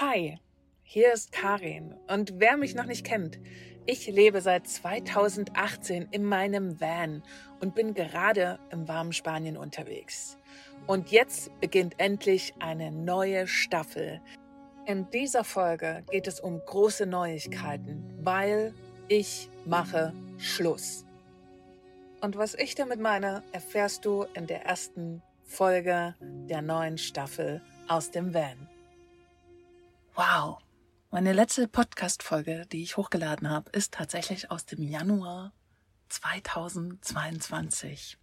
Hi, hier ist Karin und wer mich noch nicht kennt, ich lebe seit 2018 in meinem Van und bin gerade im warmen Spanien unterwegs. Und jetzt beginnt endlich eine neue Staffel. In dieser Folge geht es um große Neuigkeiten, weil ich mache Schluss. Und was ich damit meine, erfährst du in der ersten Folge der neuen Staffel aus dem Van. Wow, meine letzte Podcast-Folge, die ich hochgeladen habe, ist tatsächlich aus dem Januar 2022.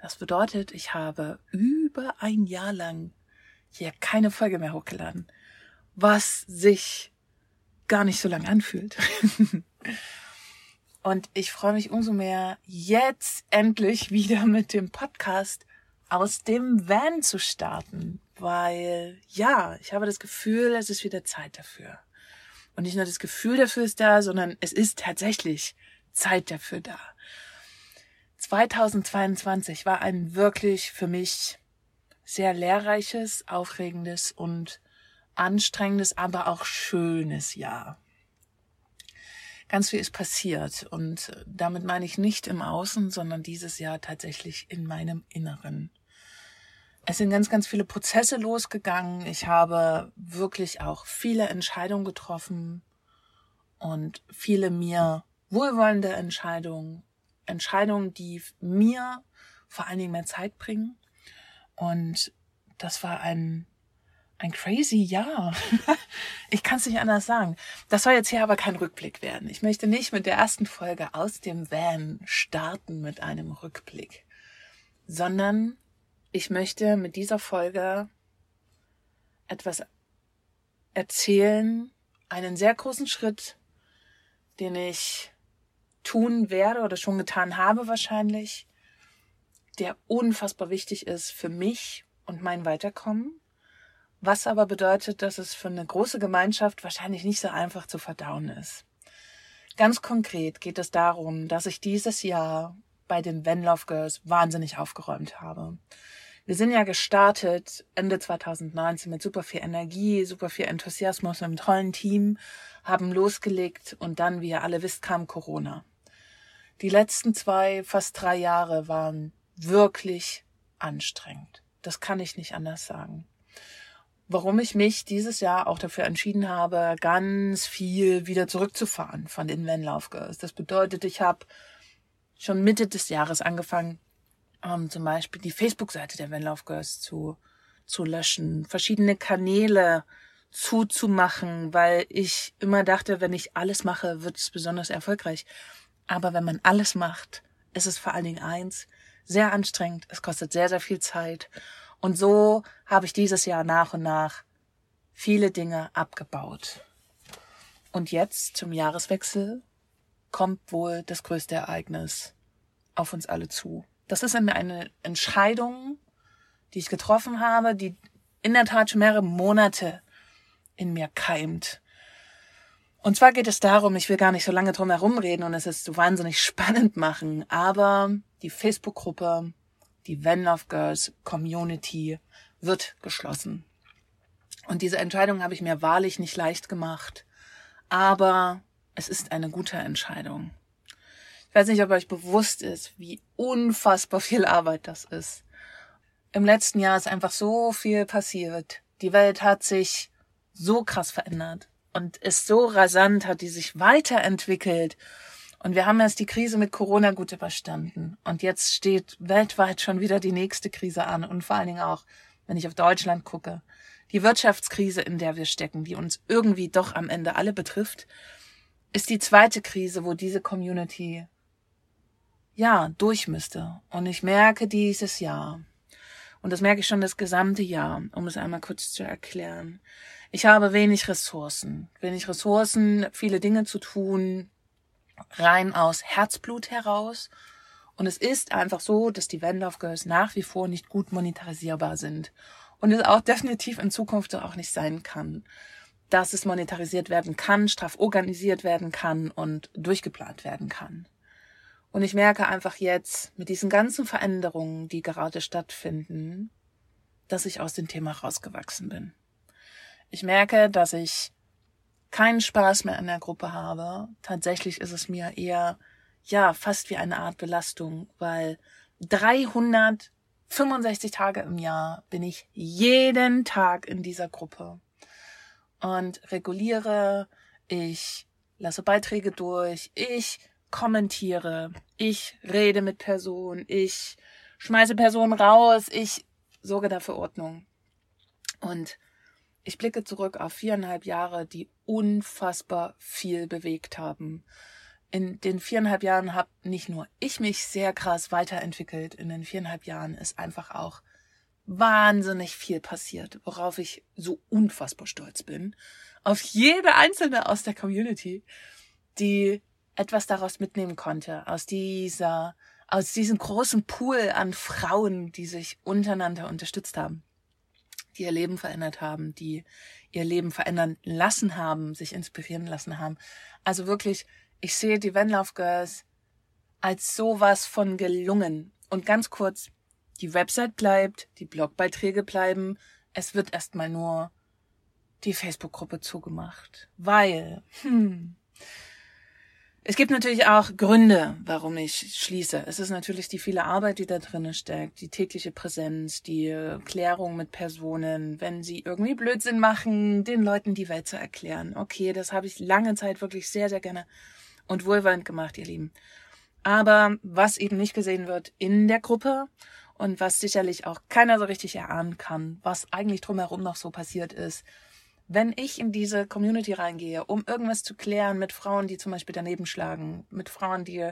Das bedeutet, ich habe über ein Jahr lang hier keine Folge mehr hochgeladen, was sich gar nicht so lang anfühlt. Und ich freue mich umso mehr, jetzt endlich wieder mit dem Podcast aus dem Van zu starten, weil ja, ich habe das Gefühl, es ist wieder Zeit dafür. Und nicht nur das Gefühl dafür ist da, sondern es ist tatsächlich Zeit dafür da. 2022 war ein wirklich für mich sehr lehrreiches, aufregendes und anstrengendes, aber auch schönes Jahr. Ganz viel ist passiert und damit meine ich nicht im Außen, sondern dieses Jahr tatsächlich in meinem Inneren. Es sind ganz, ganz viele Prozesse losgegangen. Ich habe wirklich auch viele Entscheidungen getroffen und viele mir wohlwollende Entscheidungen. Entscheidungen, die mir vor allen Dingen mehr Zeit bringen. Und das war ein, ein crazy Jahr. ich kann es nicht anders sagen. Das soll jetzt hier aber kein Rückblick werden. Ich möchte nicht mit der ersten Folge aus dem Van starten mit einem Rückblick, sondern ich möchte mit dieser Folge etwas erzählen, einen sehr großen Schritt, den ich tun werde oder schon getan habe wahrscheinlich, der unfassbar wichtig ist für mich und mein Weiterkommen, was aber bedeutet, dass es für eine große Gemeinschaft wahrscheinlich nicht so einfach zu verdauen ist. Ganz konkret geht es darum, dass ich dieses Jahr bei den Love Girls wahnsinnig aufgeräumt habe. Wir sind ja gestartet Ende 2019 mit super viel Energie, super viel Enthusiasmus, einem tollen Team, haben losgelegt und dann, wie ihr alle wisst, kam Corona. Die letzten zwei, fast drei Jahre waren wirklich anstrengend. Das kann ich nicht anders sagen. Warum ich mich dieses Jahr auch dafür entschieden habe, ganz viel wieder zurückzufahren von den Van-Laufgirls. Das bedeutet, ich habe schon Mitte des Jahres angefangen, ähm, zum Beispiel die Facebook-Seite der Van Love Girls zu, zu löschen, verschiedene Kanäle zuzumachen, weil ich immer dachte, wenn ich alles mache, wird es besonders erfolgreich. Aber wenn man alles macht, ist es vor allen Dingen eins, sehr anstrengend, es kostet sehr, sehr viel Zeit. Und so habe ich dieses Jahr nach und nach viele Dinge abgebaut. Und jetzt zum Jahreswechsel kommt wohl das größte Ereignis auf uns alle zu. Das ist eine Entscheidung, die ich getroffen habe, die in der Tat schon mehrere Monate in mir keimt. Und zwar geht es darum, ich will gar nicht so lange drum herum reden und es ist so wahnsinnig spannend machen, aber die Facebook-Gruppe, die Van Love Girls Community wird geschlossen. Und diese Entscheidung habe ich mir wahrlich nicht leicht gemacht, aber es ist eine gute Entscheidung. Ich weiß nicht, ob euch bewusst ist, wie unfassbar viel Arbeit das ist. Im letzten Jahr ist einfach so viel passiert. Die Welt hat sich so krass verändert und ist so rasant, hat die sich weiterentwickelt. Und wir haben erst die Krise mit Corona gut überstanden. Und jetzt steht weltweit schon wieder die nächste Krise an. Und vor allen Dingen auch, wenn ich auf Deutschland gucke, die Wirtschaftskrise, in der wir stecken, die uns irgendwie doch am Ende alle betrifft, ist die zweite Krise, wo diese Community ja, durch müsste. Und ich merke dieses Jahr, und das merke ich schon das gesamte Jahr, um es einmal kurz zu erklären. Ich habe wenig Ressourcen, wenig Ressourcen, viele Dinge zu tun, rein aus Herzblut heraus. Und es ist einfach so, dass die Wendorf Girls nach wie vor nicht gut monetarisierbar sind. Und es auch definitiv in Zukunft auch nicht sein kann, dass es monetarisiert werden kann, straff organisiert werden kann und durchgeplant werden kann. Und ich merke einfach jetzt mit diesen ganzen Veränderungen, die gerade stattfinden, dass ich aus dem Thema rausgewachsen bin. Ich merke, dass ich keinen Spaß mehr in der Gruppe habe. Tatsächlich ist es mir eher, ja, fast wie eine Art Belastung, weil 365 Tage im Jahr bin ich jeden Tag in dieser Gruppe und reguliere, ich lasse Beiträge durch, ich kommentiere, ich rede mit Personen, ich schmeiße Personen raus, ich sorge dafür Ordnung. Und ich blicke zurück auf viereinhalb Jahre, die unfassbar viel bewegt haben. In den viereinhalb Jahren habe nicht nur ich mich sehr krass weiterentwickelt, in den viereinhalb Jahren ist einfach auch wahnsinnig viel passiert, worauf ich so unfassbar stolz bin. Auf jede einzelne aus der Community, die etwas daraus mitnehmen konnte, aus dieser, aus diesem großen Pool an Frauen, die sich untereinander unterstützt haben, die ihr Leben verändert haben, die ihr Leben verändern lassen haben, sich inspirieren lassen haben. Also wirklich, ich sehe die Venlauf Girls als sowas von gelungen. Und ganz kurz, die Website bleibt, die Blogbeiträge bleiben, es wird erstmal nur die Facebook-Gruppe zugemacht. Weil, hm, es gibt natürlich auch Gründe, warum ich schließe. Es ist natürlich die viele Arbeit, die da drinnen steckt, die tägliche Präsenz, die Klärung mit Personen, wenn sie irgendwie Blödsinn machen, den Leuten die Welt zu erklären. Okay, das habe ich lange Zeit wirklich sehr, sehr gerne und wohlwollend gemacht, ihr Lieben. Aber was eben nicht gesehen wird in der Gruppe und was sicherlich auch keiner so richtig erahnen kann, was eigentlich drumherum noch so passiert ist, wenn ich in diese Community reingehe, um irgendwas zu klären mit Frauen, die zum Beispiel daneben schlagen, mit Frauen, die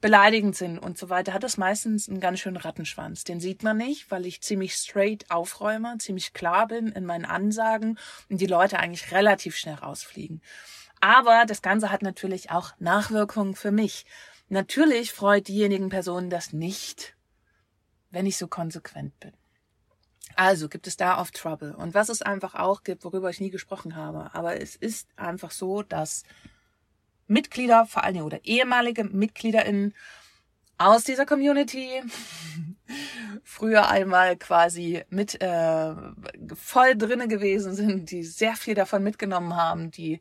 beleidigend sind und so weiter, hat das meistens einen ganz schönen Rattenschwanz. Den sieht man nicht, weil ich ziemlich straight aufräume, ziemlich klar bin in meinen Ansagen und die Leute eigentlich relativ schnell rausfliegen. Aber das Ganze hat natürlich auch Nachwirkungen für mich. Natürlich freut diejenigen Personen das nicht, wenn ich so konsequent bin. Also gibt es da oft Trouble. Und was es einfach auch gibt, worüber ich nie gesprochen habe, aber es ist einfach so, dass Mitglieder, vor allen Dingen oder ehemalige MitgliederInnen aus dieser Community früher einmal quasi mit äh, voll drinne gewesen sind, die sehr viel davon mitgenommen haben, die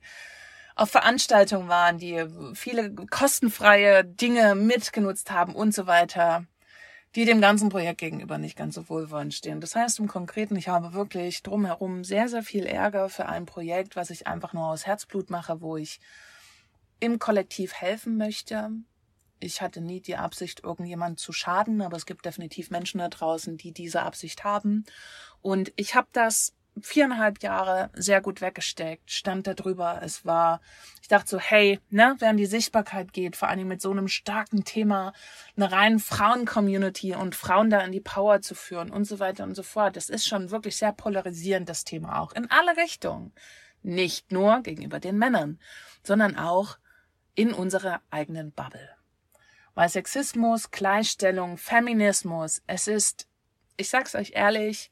auf Veranstaltungen waren, die viele kostenfreie Dinge mitgenutzt haben und so weiter die dem ganzen Projekt gegenüber nicht ganz so wohlwollend stehen. Das heißt im Konkreten, ich habe wirklich drumherum sehr, sehr viel Ärger für ein Projekt, was ich einfach nur aus Herzblut mache, wo ich im Kollektiv helfen möchte. Ich hatte nie die Absicht, irgendjemand zu schaden, aber es gibt definitiv Menschen da draußen, die diese Absicht haben. Und ich habe das viereinhalb Jahre sehr gut weggesteckt, stand da drüber. Es war, ich dachte so, hey, ne, während die Sichtbarkeit geht, vor allem mit so einem starken Thema, eine rein Frauen-Community und Frauen da in die Power zu führen und so weiter und so fort. Das ist schon wirklich sehr polarisierend, das Thema auch. In alle Richtungen. Nicht nur gegenüber den Männern, sondern auch in unserer eigenen Bubble. Weil Sexismus, Gleichstellung, Feminismus, es ist, ich sag's euch ehrlich,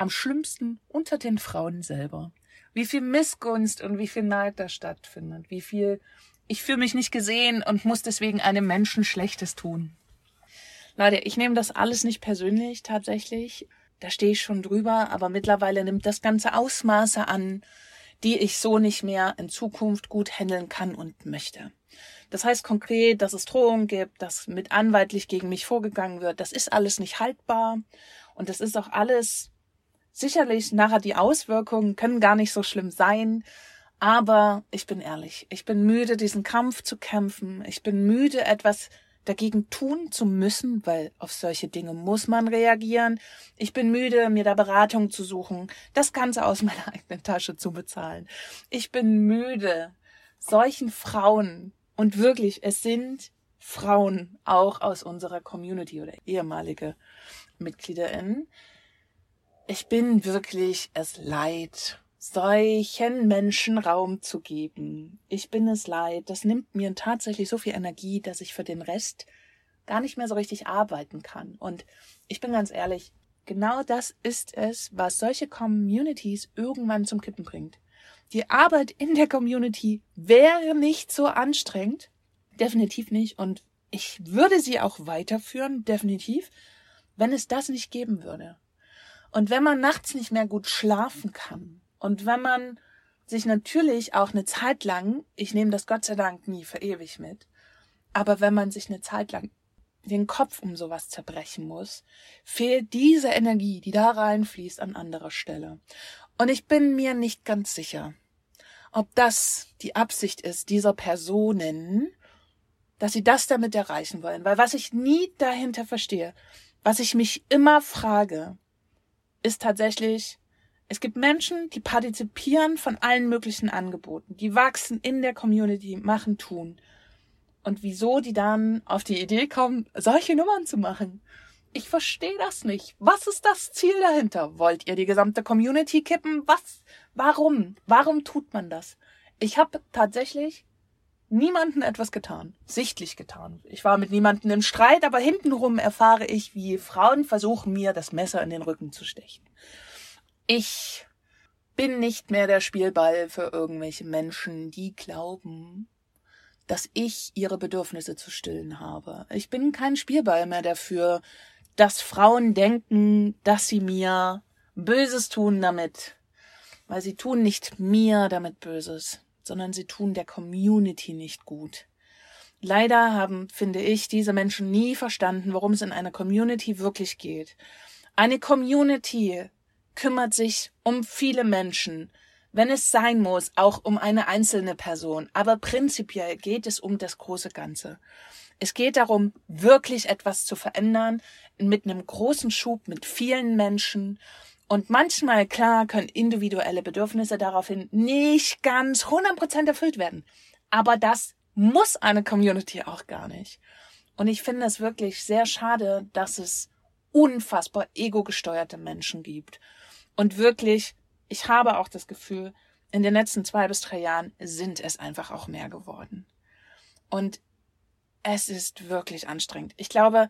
am schlimmsten unter den Frauen selber. Wie viel Missgunst und wie viel Neid da stattfindet. Wie viel ich fühle mich nicht gesehen und muss deswegen einem Menschen Schlechtes tun. Leute, ich nehme das alles nicht persönlich tatsächlich. Da stehe ich schon drüber, aber mittlerweile nimmt das ganze Ausmaße an, die ich so nicht mehr in Zukunft gut handeln kann und möchte. Das heißt konkret, dass es Drohungen gibt, dass mit anwaltlich gegen mich vorgegangen wird. Das ist alles nicht haltbar und das ist auch alles Sicherlich nachher die Auswirkungen können gar nicht so schlimm sein, aber ich bin ehrlich, ich bin müde, diesen Kampf zu kämpfen. Ich bin müde, etwas dagegen tun zu müssen, weil auf solche Dinge muss man reagieren. Ich bin müde, mir da Beratung zu suchen, das Ganze aus meiner eigenen Tasche zu bezahlen. Ich bin müde, solchen Frauen, und wirklich, es sind Frauen auch aus unserer Community oder ehemalige MitgliederInnen, ich bin wirklich es leid, solchen Menschen Raum zu geben. Ich bin es leid. Das nimmt mir tatsächlich so viel Energie, dass ich für den Rest gar nicht mehr so richtig arbeiten kann. Und ich bin ganz ehrlich, genau das ist es, was solche Communities irgendwann zum Kippen bringt. Die Arbeit in der Community wäre nicht so anstrengend. Definitiv nicht. Und ich würde sie auch weiterführen, definitiv, wenn es das nicht geben würde. Und wenn man nachts nicht mehr gut schlafen kann, Und wenn man sich natürlich auch eine Zeit lang, ich nehme das Gott sei Dank nie für ewig mit, aber wenn man sich eine Zeit lang den Kopf um sowas zerbrechen muss, fehlt diese Energie, die da reinfließt, an anderer Stelle. Und ich bin mir nicht ganz sicher, ob das die Absicht ist dieser Personen, dass sie das damit erreichen wollen. Weil was ich nie dahinter verstehe, was ich mich immer frage, ist tatsächlich, es gibt Menschen, die partizipieren von allen möglichen Angeboten, die wachsen in der Community, machen, tun und wieso die dann auf die Idee kommen, solche Nummern zu machen. Ich verstehe das nicht. Was ist das Ziel dahinter? Wollt ihr die gesamte Community kippen? Was? Warum? Warum tut man das? Ich habe tatsächlich niemanden etwas getan, sichtlich getan. Ich war mit niemanden im Streit, aber hintenrum erfahre ich, wie Frauen versuchen mir das Messer in den Rücken zu stechen. Ich bin nicht mehr der Spielball für irgendwelche Menschen, die glauben, dass ich ihre Bedürfnisse zu stillen habe. Ich bin kein Spielball mehr dafür, dass Frauen denken, dass sie mir Böses tun damit. Weil sie tun nicht mir damit Böses, sondern sie tun der Community nicht gut. Leider haben, finde ich, diese Menschen nie verstanden, worum es in einer Community wirklich geht. Eine Community kümmert sich um viele Menschen, wenn es sein muss, auch um eine einzelne Person. Aber prinzipiell geht es um das große Ganze. Es geht darum, wirklich etwas zu verändern mit einem großen Schub, mit vielen Menschen. Und manchmal, klar, können individuelle Bedürfnisse daraufhin nicht ganz 100% erfüllt werden. Aber das muss eine Community auch gar nicht. Und ich finde es wirklich sehr schade, dass es unfassbar ego-gesteuerte Menschen gibt. Und wirklich ich habe auch das Gefühl, in den letzten zwei bis drei Jahren sind es einfach auch mehr geworden. Und es ist wirklich anstrengend. Ich glaube,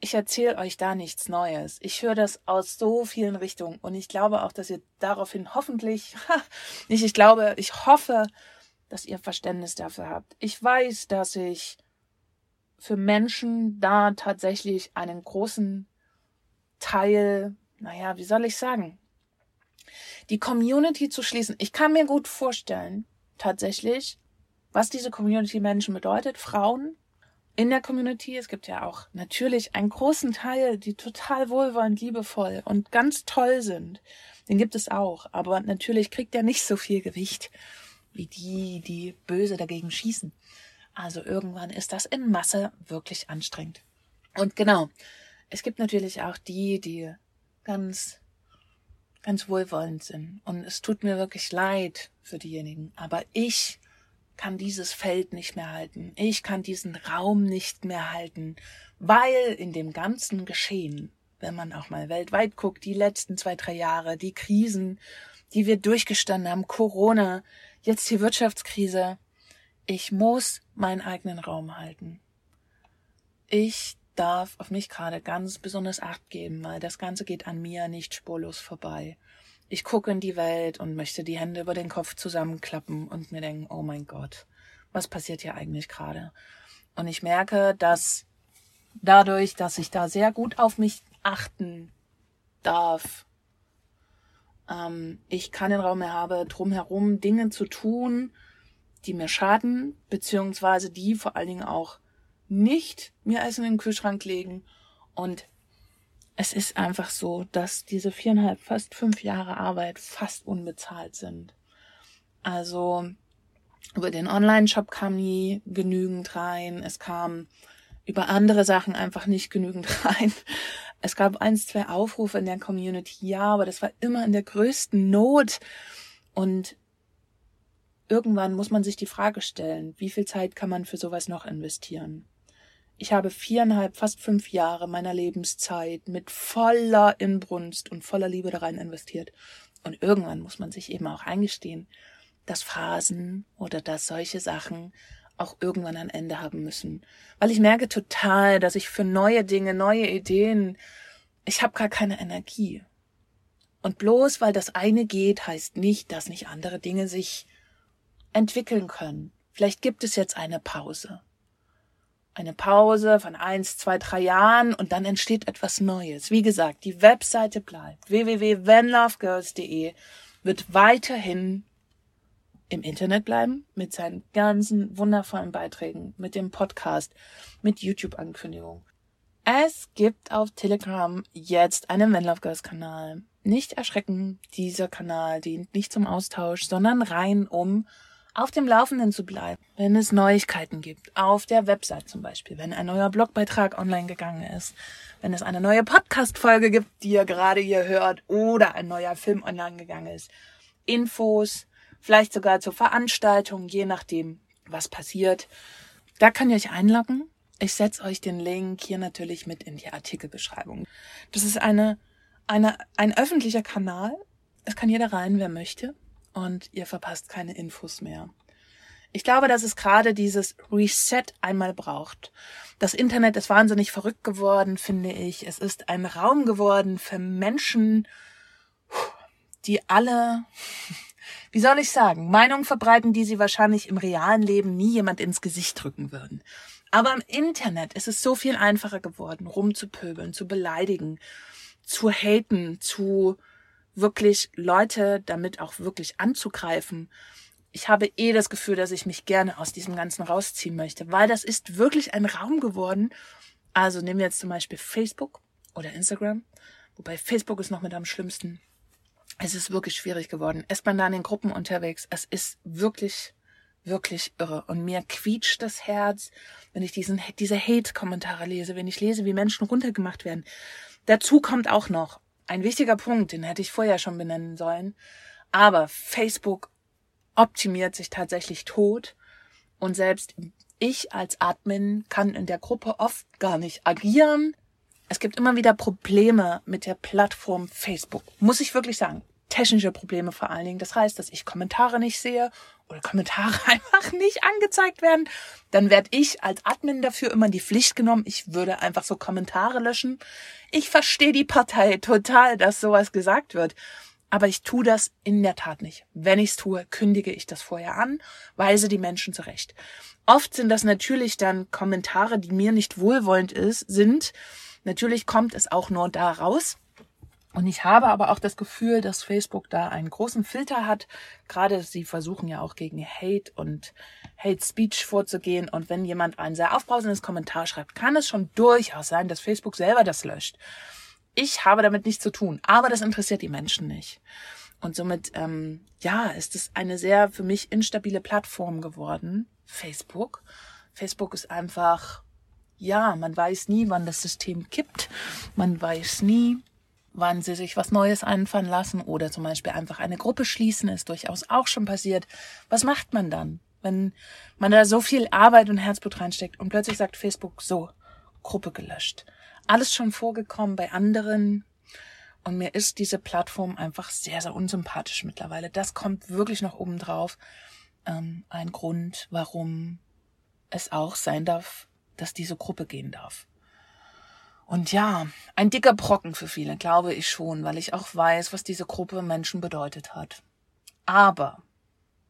ich erzähle euch da nichts Neues. Ich höre das aus so vielen Richtungen und ich glaube auch, dass ihr daraufhin hoffentlich, nicht ich glaube, ich hoffe, dass ihr Verständnis dafür habt. Ich weiß, dass ich für Menschen da tatsächlich einen großen Teil, naja, wie soll ich sagen, die Community zu schließen. Ich kann mir gut vorstellen, tatsächlich, was diese Community Menschen bedeutet. Frauen in der Community. Es gibt ja auch natürlich einen großen Teil, die total wohlwollend, liebevoll und ganz toll sind. Den gibt es auch. Aber natürlich kriegt er nicht so viel Gewicht wie die, die böse dagegen schießen. Also irgendwann ist das in Masse wirklich anstrengend. Und genau, es gibt natürlich auch die, die ganz ganz wohlwollend sind. Und es tut mir wirklich leid für diejenigen. Aber ich kann dieses Feld nicht mehr halten. Ich kann diesen Raum nicht mehr halten, weil in dem ganzen Geschehen, wenn man auch mal weltweit guckt, die letzten zwei, drei Jahre, die Krisen, die wir durchgestanden haben, Corona, jetzt die Wirtschaftskrise, ich muss meinen eigenen Raum halten. Ich darf auf mich gerade ganz besonders Acht geben, weil das Ganze geht an mir nicht spurlos vorbei. Ich gucke in die Welt und möchte die Hände über den Kopf zusammenklappen und mir denken, oh mein Gott, was passiert hier eigentlich gerade? Und ich merke, dass dadurch, dass ich da sehr gut auf mich achten darf, ähm, ich keinen Raum mehr habe, drumherum Dinge zu tun, die mir schaden, beziehungsweise die vor allen Dingen auch nicht mir Essen in den Kühlschrank legen. Und es ist einfach so, dass diese viereinhalb, fast fünf Jahre Arbeit fast unbezahlt sind. Also über den Online-Shop kam nie genügend rein. Es kam über andere Sachen einfach nicht genügend rein. Es gab eins, zwei Aufrufe in der Community, ja, aber das war immer in der größten Not. Und irgendwann muss man sich die Frage stellen, wie viel Zeit kann man für sowas noch investieren? Ich habe viereinhalb, fast fünf Jahre meiner Lebenszeit mit voller Inbrunst und voller Liebe da rein investiert. Und irgendwann muss man sich eben auch eingestehen, dass Phasen oder dass solche Sachen auch irgendwann ein Ende haben müssen. Weil ich merke total, dass ich für neue Dinge, neue Ideen, ich habe gar keine Energie. Und bloß weil das eine geht, heißt nicht, dass nicht andere Dinge sich entwickeln können. Vielleicht gibt es jetzt eine Pause eine Pause von eins, zwei, drei Jahren und dann entsteht etwas Neues. Wie gesagt, die Webseite bleibt www.vanlovegirls.de wird weiterhin im Internet bleiben mit seinen ganzen wundervollen Beiträgen, mit dem Podcast, mit YouTube-Ankündigungen. Es gibt auf Telegram jetzt einen Men Love Girls Kanal. Nicht erschrecken, dieser Kanal dient nicht zum Austausch, sondern rein um auf dem Laufenden zu bleiben, wenn es Neuigkeiten gibt, auf der Website zum Beispiel, wenn ein neuer Blogbeitrag online gegangen ist, wenn es eine neue Podcast-Folge gibt, die ihr gerade hier hört, oder ein neuer Film online gegangen ist. Infos, vielleicht sogar zur Veranstaltung, je nachdem, was passiert. Da könnt ihr euch einloggen. Ich setze euch den Link hier natürlich mit in die Artikelbeschreibung. Das ist eine, eine, ein öffentlicher Kanal. Es kann jeder rein, wer möchte und ihr verpasst keine Infos mehr. Ich glaube, dass es gerade dieses Reset einmal braucht. Das Internet ist wahnsinnig verrückt geworden, finde ich. Es ist ein Raum geworden für Menschen, die alle, wie soll ich sagen, Meinungen verbreiten, die sie wahrscheinlich im realen Leben nie jemand ins Gesicht drücken würden. Aber im Internet ist es so viel einfacher geworden, rumzupöbeln, zu beleidigen, zu haten, zu wirklich Leute damit auch wirklich anzugreifen. Ich habe eh das Gefühl, dass ich mich gerne aus diesem Ganzen rausziehen möchte, weil das ist wirklich ein Raum geworden. Also nehmen wir jetzt zum Beispiel Facebook oder Instagram, wobei Facebook ist noch mit am schlimmsten. Es ist wirklich schwierig geworden. Ist man da in den Gruppen unterwegs? Es ist wirklich, wirklich irre. Und mir quietscht das Herz, wenn ich diesen, diese Hate-Kommentare lese, wenn ich lese, wie Menschen runtergemacht werden. Dazu kommt auch noch, ein wichtiger Punkt, den hätte ich vorher schon benennen sollen. Aber Facebook optimiert sich tatsächlich tot und selbst ich als Admin kann in der Gruppe oft gar nicht agieren. Es gibt immer wieder Probleme mit der Plattform Facebook, muss ich wirklich sagen technische Probleme vor allen Dingen. Das heißt, dass ich Kommentare nicht sehe oder Kommentare einfach nicht angezeigt werden. Dann werde ich als Admin dafür immer in die Pflicht genommen. Ich würde einfach so Kommentare löschen. Ich verstehe die Partei total, dass sowas gesagt wird. Aber ich tue das in der Tat nicht. Wenn ich es tue, kündige ich das vorher an, weise die Menschen zurecht. Oft sind das natürlich dann Kommentare, die mir nicht wohlwollend ist, sind. Natürlich kommt es auch nur da raus, und ich habe aber auch das Gefühl, dass Facebook da einen großen Filter hat. Gerade sie versuchen ja auch gegen Hate und Hate Speech vorzugehen. Und wenn jemand ein sehr aufbrausendes Kommentar schreibt, kann es schon durchaus sein, dass Facebook selber das löscht. Ich habe damit nichts zu tun, aber das interessiert die Menschen nicht. Und somit, ähm, ja, ist es eine sehr für mich instabile Plattform geworden. Facebook. Facebook ist einfach, ja, man weiß nie, wann das System kippt. Man weiß nie, wann sie sich was Neues einfallen lassen oder zum Beispiel einfach eine Gruppe schließen, ist durchaus auch schon passiert. Was macht man dann, wenn man da so viel Arbeit und Herzblut reinsteckt und plötzlich sagt Facebook so, Gruppe gelöscht. Alles schon vorgekommen bei anderen. Und mir ist diese Plattform einfach sehr, sehr unsympathisch mittlerweile. Das kommt wirklich noch oben drauf. Ähm, ein Grund, warum es auch sein darf, dass diese Gruppe gehen darf. Und ja, ein dicker Brocken für viele, glaube ich schon, weil ich auch weiß, was diese Gruppe Menschen bedeutet hat. Aber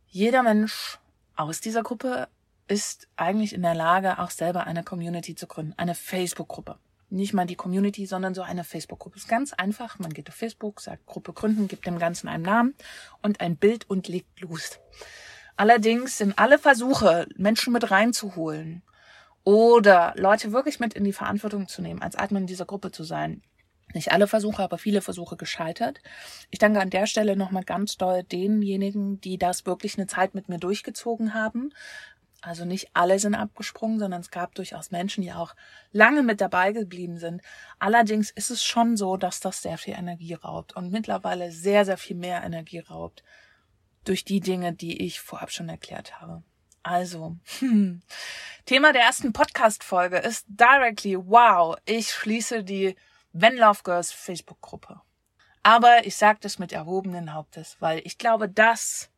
jeder Mensch aus dieser Gruppe ist eigentlich in der Lage, auch selber eine Community zu gründen, eine Facebook-Gruppe. Nicht mal die Community, sondern so eine Facebook-Gruppe. Ist ganz einfach. Man geht auf Facebook, sagt Gruppe gründen, gibt dem Ganzen einen Namen und ein Bild und legt los. Allerdings sind alle Versuche, Menschen mit reinzuholen, oder Leute wirklich mit in die Verantwortung zu nehmen, als Admin dieser Gruppe zu sein. Nicht alle Versuche, aber viele Versuche gescheitert. Ich danke an der Stelle nochmal ganz doll denjenigen, die das wirklich eine Zeit mit mir durchgezogen haben. Also nicht alle sind abgesprungen, sondern es gab durchaus Menschen, die auch lange mit dabei geblieben sind. Allerdings ist es schon so, dass das sehr viel Energie raubt und mittlerweile sehr, sehr viel mehr Energie raubt durch die Dinge, die ich vorab schon erklärt habe. Also, hm. Thema der ersten Podcast-Folge ist directly, wow, ich schließe die When Love Girls Facebook-Gruppe. Aber ich sage das mit erhobenen Hauptes, weil ich glaube, dass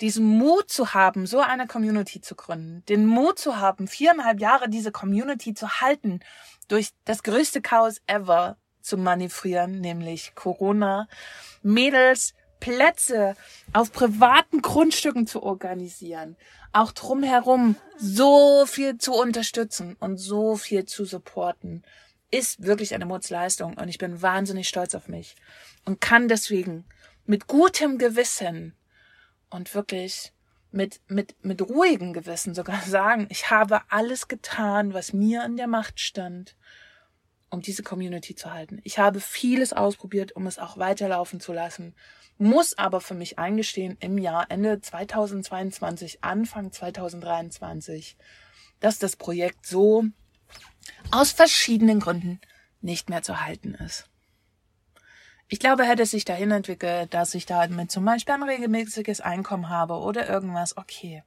diesen Mut zu haben, so eine Community zu gründen, den Mut zu haben, viereinhalb Jahre diese Community zu halten, durch das größte Chaos ever zu manövrieren, nämlich Corona, Mädels Plätze auf privaten Grundstücken zu organisieren, auch drumherum so viel zu unterstützen und so viel zu supporten, ist wirklich eine Mutsleistung und ich bin wahnsinnig stolz auf mich und kann deswegen mit gutem Gewissen und wirklich mit, mit, mit ruhigem Gewissen sogar sagen, ich habe alles getan, was mir in der Macht stand, um diese Community zu halten. Ich habe vieles ausprobiert, um es auch weiterlaufen zu lassen, muss aber für mich eingestehen, im Jahr Ende 2022, Anfang 2023, dass das Projekt so aus verschiedenen Gründen nicht mehr zu halten ist. Ich glaube, hätte es sich dahin entwickelt, dass ich da mit zum Beispiel ein regelmäßiges Einkommen habe oder irgendwas, okay,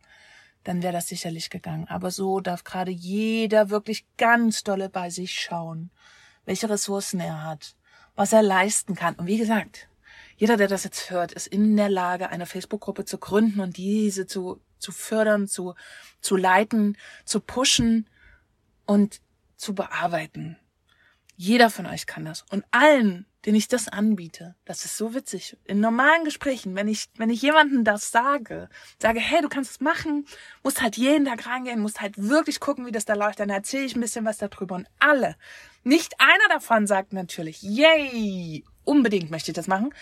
dann wäre das sicherlich gegangen. Aber so darf gerade jeder wirklich ganz dolle bei sich schauen, welche Ressourcen er hat, was er leisten kann. Und wie gesagt, jeder, der das jetzt hört, ist in der Lage, eine Facebook-Gruppe zu gründen und diese zu, zu fördern, zu, zu leiten, zu pushen und zu bearbeiten. Jeder von euch kann das. Und allen, denen ich das anbiete, das ist so witzig. In normalen Gesprächen, wenn ich, wenn ich jemandem das sage, sage, hey, du kannst es machen, musst halt jeden Tag reingehen, musst halt wirklich gucken, wie das da läuft, dann erzähle ich ein bisschen was darüber. Und alle, nicht einer davon sagt natürlich, yay, unbedingt möchte ich das machen,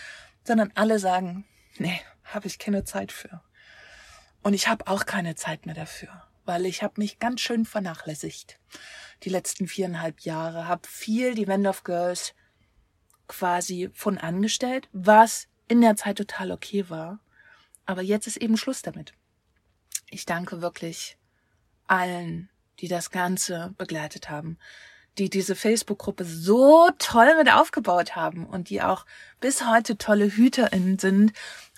sondern alle sagen, nee, habe ich keine Zeit für. Und ich habe auch keine Zeit mehr dafür, weil ich habe mich ganz schön vernachlässigt die letzten viereinhalb Jahre, habe viel die Wend of Girls quasi von angestellt, was in der Zeit total okay war. Aber jetzt ist eben Schluss damit. Ich danke wirklich allen, die das Ganze begleitet haben, die diese Facebook-Gruppe so toll mit aufgebaut haben und die auch bis heute tolle HüterInnen sind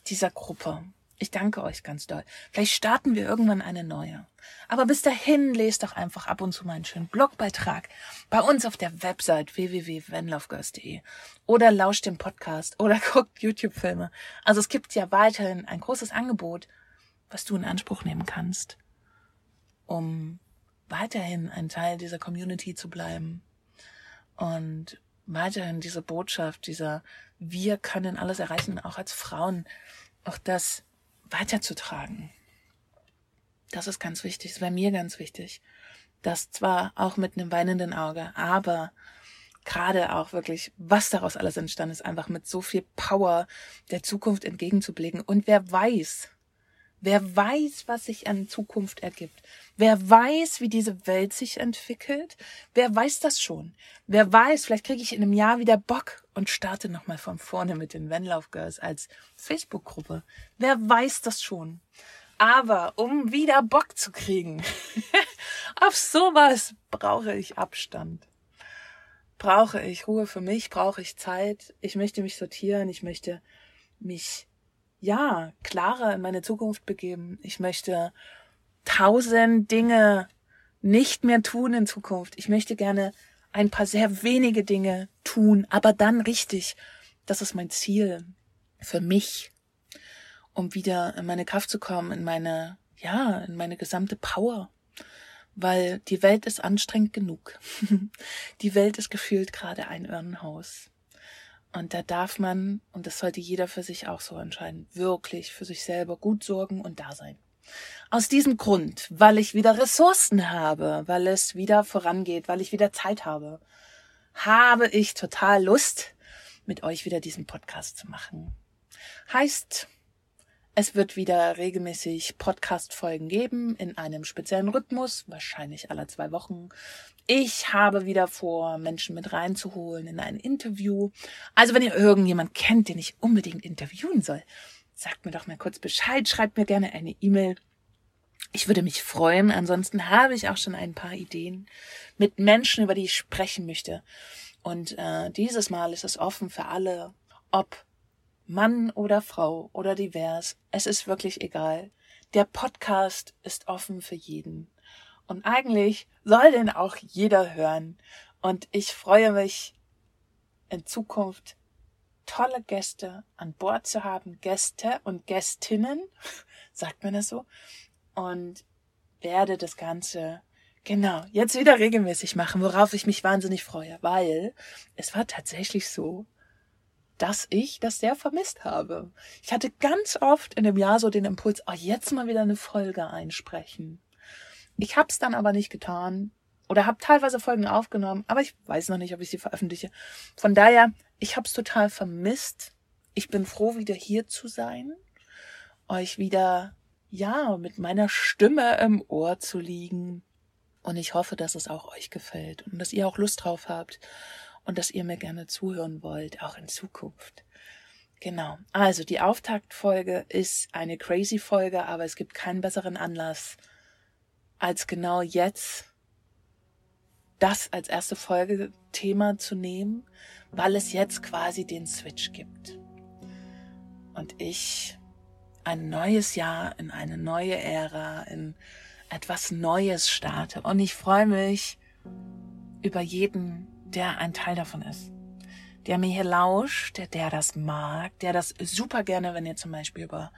dieser Gruppe. Ich danke euch ganz doll. Vielleicht starten wir irgendwann eine neue. Aber bis dahin lest doch einfach ab und zu meinen schönen Blogbeitrag bei uns auf der Website www.wenlaufgirls.de oder lauscht dem Podcast oder guckt YouTube-Filme. Also es gibt ja weiterhin ein großes Angebot, was du in Anspruch nehmen kannst, um weiterhin ein Teil dieser Community zu bleiben und weiterhin diese Botschaft, dieser wir können alles erreichen, auch als Frauen, auch das weiterzutragen. Das ist ganz wichtig, das wäre mir ganz wichtig. Das zwar auch mit einem weinenden Auge, aber gerade auch wirklich, was daraus alles entstanden ist, einfach mit so viel Power der Zukunft entgegenzublicken. Und wer weiß, wer weiß, was sich an Zukunft ergibt, wer weiß, wie diese Welt sich entwickelt, wer weiß das schon. Wer weiß, vielleicht kriege ich in einem Jahr wieder Bock und starte nochmal von vorne mit den Vanlauf Girls als Facebook-Gruppe. Wer weiß das schon. Aber um wieder Bock zu kriegen, auf sowas brauche ich Abstand. Brauche ich Ruhe für mich, brauche ich Zeit. Ich möchte mich sortieren, ich möchte mich, ja, klarer in meine Zukunft begeben. Ich möchte tausend Dinge nicht mehr tun in Zukunft. Ich möchte gerne ein paar sehr wenige Dinge tun, aber dann richtig. Das ist mein Ziel für mich um wieder in meine Kraft zu kommen, in meine, ja, in meine gesamte Power. Weil die Welt ist anstrengend genug. die Welt ist gefühlt gerade ein Irrenhaus. Und da darf man, und das sollte jeder für sich auch so entscheiden, wirklich für sich selber gut sorgen und da sein. Aus diesem Grund, weil ich wieder Ressourcen habe, weil es wieder vorangeht, weil ich wieder Zeit habe, habe ich total Lust, mit euch wieder diesen Podcast zu machen. Heißt, es wird wieder regelmäßig Podcast-Folgen geben in einem speziellen Rhythmus, wahrscheinlich alle zwei Wochen. Ich habe wieder vor, Menschen mit reinzuholen in ein Interview. Also wenn ihr irgendjemand kennt, den ich unbedingt interviewen soll, sagt mir doch mal kurz Bescheid, schreibt mir gerne eine E-Mail. Ich würde mich freuen. Ansonsten habe ich auch schon ein paar Ideen mit Menschen, über die ich sprechen möchte. Und äh, dieses Mal ist es offen für alle, ob Mann oder Frau oder divers, es ist wirklich egal. Der Podcast ist offen für jeden. Und eigentlich soll den auch jeder hören. Und ich freue mich in Zukunft tolle Gäste an Bord zu haben, Gäste und Gästinnen, sagt man das so, und werde das Ganze genau jetzt wieder regelmäßig machen, worauf ich mich wahnsinnig freue, weil es war tatsächlich so, dass ich das sehr vermisst habe. Ich hatte ganz oft in dem Jahr so den Impuls, oh, jetzt mal wieder eine Folge einsprechen. Ich habe es dann aber nicht getan oder habe teilweise Folgen aufgenommen, aber ich weiß noch nicht, ob ich sie veröffentliche. Von daher, ich habe es total vermisst. Ich bin froh, wieder hier zu sein, euch wieder, ja, mit meiner Stimme im Ohr zu liegen. Und ich hoffe, dass es auch euch gefällt und dass ihr auch Lust drauf habt und dass ihr mir gerne zuhören wollt, auch in Zukunft. Genau. Also die Auftaktfolge ist eine crazy Folge, aber es gibt keinen besseren Anlass, als genau jetzt das als erste Folge Thema zu nehmen, weil es jetzt quasi den Switch gibt. Und ich ein neues Jahr in eine neue Ära, in etwas Neues starte. Und ich freue mich über jeden, der ein Teil davon ist der mir hier lauscht, der, der das mag, der das super gerne, wenn ihr zum Beispiel über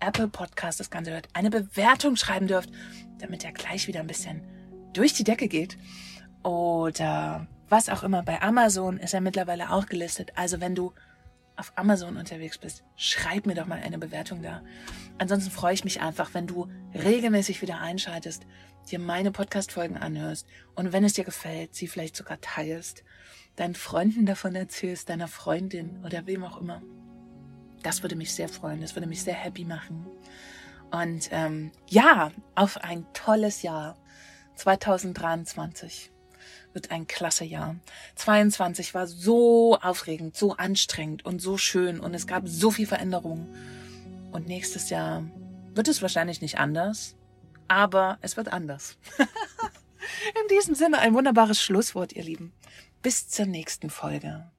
Apple Podcast das Ganze hört, eine Bewertung schreiben dürft, damit er gleich wieder ein bisschen durch die Decke geht. Oder was auch immer. Bei Amazon ist er mittlerweile auch gelistet. Also wenn du auf Amazon unterwegs bist, schreib mir doch mal eine Bewertung da. Ansonsten freue ich mich einfach, wenn du regelmäßig wieder einschaltest, dir meine Podcast-Folgen anhörst und wenn es dir gefällt, sie vielleicht sogar teilst deinen Freunden davon erzählst, deiner Freundin oder wem auch immer. Das würde mich sehr freuen, das würde mich sehr happy machen. Und ähm, ja, auf ein tolles Jahr. 2023 wird ein klasse Jahr. 22 war so aufregend, so anstrengend und so schön und es gab so viel Veränderung. Und nächstes Jahr wird es wahrscheinlich nicht anders, aber es wird anders. In diesem Sinne ein wunderbares Schlusswort, ihr Lieben. Bis zur nächsten Folge.